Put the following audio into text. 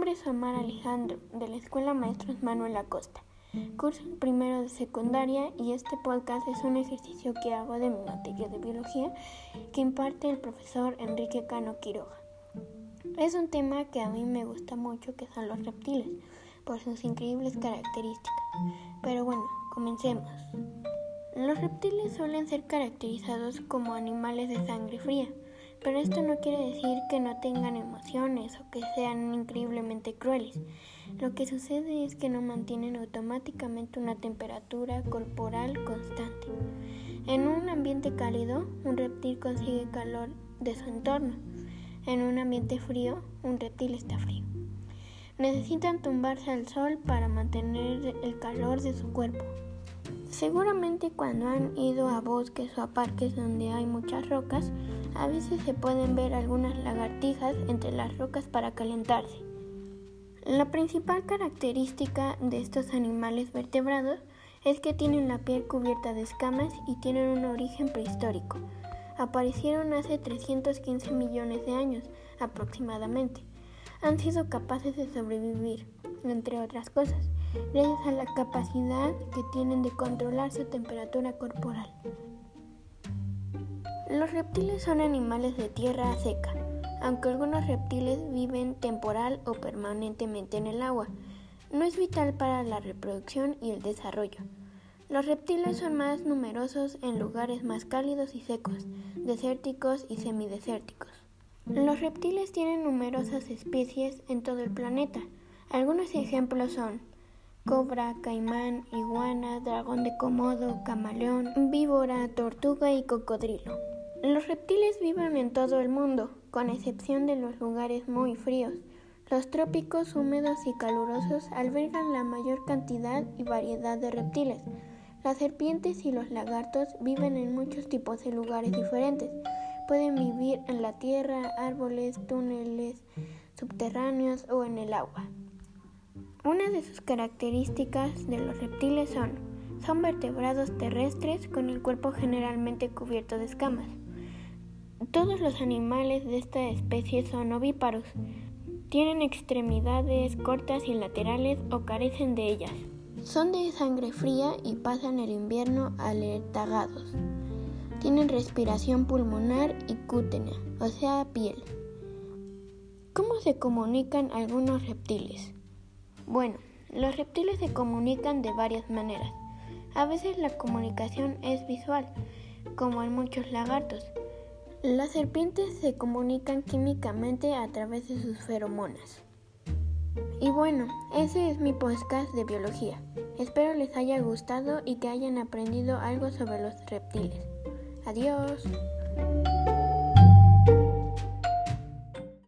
nombre es Omar Alejandro, de la Escuela Maestros Manuel Acosta. Curso primero de secundaria y este podcast es un ejercicio que hago de mi materia de biología que imparte el profesor Enrique Cano Quiroga. Es un tema que a mí me gusta mucho que son los reptiles, por sus increíbles características. Pero bueno, comencemos. Los reptiles suelen ser caracterizados como animales de sangre fría pero esto no quiere decir que no tengan emociones o que sean increíblemente crueles. Lo que sucede es que no mantienen automáticamente una temperatura corporal constante. En un ambiente cálido, un reptil consigue calor de su entorno. En un ambiente frío, un reptil está frío. Necesitan tumbarse al sol para mantener el calor de su cuerpo. Seguramente cuando han ido a bosques o a parques donde hay muchas rocas, a veces se pueden ver algunas lagartijas entre las rocas para calentarse. La principal característica de estos animales vertebrados es que tienen la piel cubierta de escamas y tienen un origen prehistórico. Aparecieron hace 315 millones de años aproximadamente. Han sido capaces de sobrevivir, entre otras cosas, gracias a la capacidad que tienen de controlar su temperatura corporal. Los reptiles son animales de tierra seca, aunque algunos reptiles viven temporal o permanentemente en el agua. No es vital para la reproducción y el desarrollo. Los reptiles son más numerosos en lugares más cálidos y secos, desérticos y semidesérticos. Los reptiles tienen numerosas especies en todo el planeta. Algunos ejemplos son cobra, caimán, iguana, dragón de comodo, camaleón, víbora, tortuga y cocodrilo. Los reptiles viven en todo el mundo, con excepción de los lugares muy fríos. Los trópicos húmedos y calurosos albergan la mayor cantidad y variedad de reptiles. Las serpientes y los lagartos viven en muchos tipos de lugares diferentes. Pueden vivir en la tierra, árboles, túneles subterráneos o en el agua. Una de sus características de los reptiles son, son vertebrados terrestres con el cuerpo generalmente cubierto de escamas. Todos los animales de esta especie son ovíparos. Tienen extremidades cortas y laterales o carecen de ellas. Son de sangre fría y pasan el invierno alertagados. Tienen respiración pulmonar y cútenea, o sea, piel. ¿Cómo se comunican algunos reptiles? Bueno, los reptiles se comunican de varias maneras. A veces la comunicación es visual, como en muchos lagartos. Las serpientes se comunican químicamente a través de sus feromonas. Y bueno, ese es mi podcast de biología. Espero les haya gustado y que hayan aprendido algo sobre los reptiles. Adiós.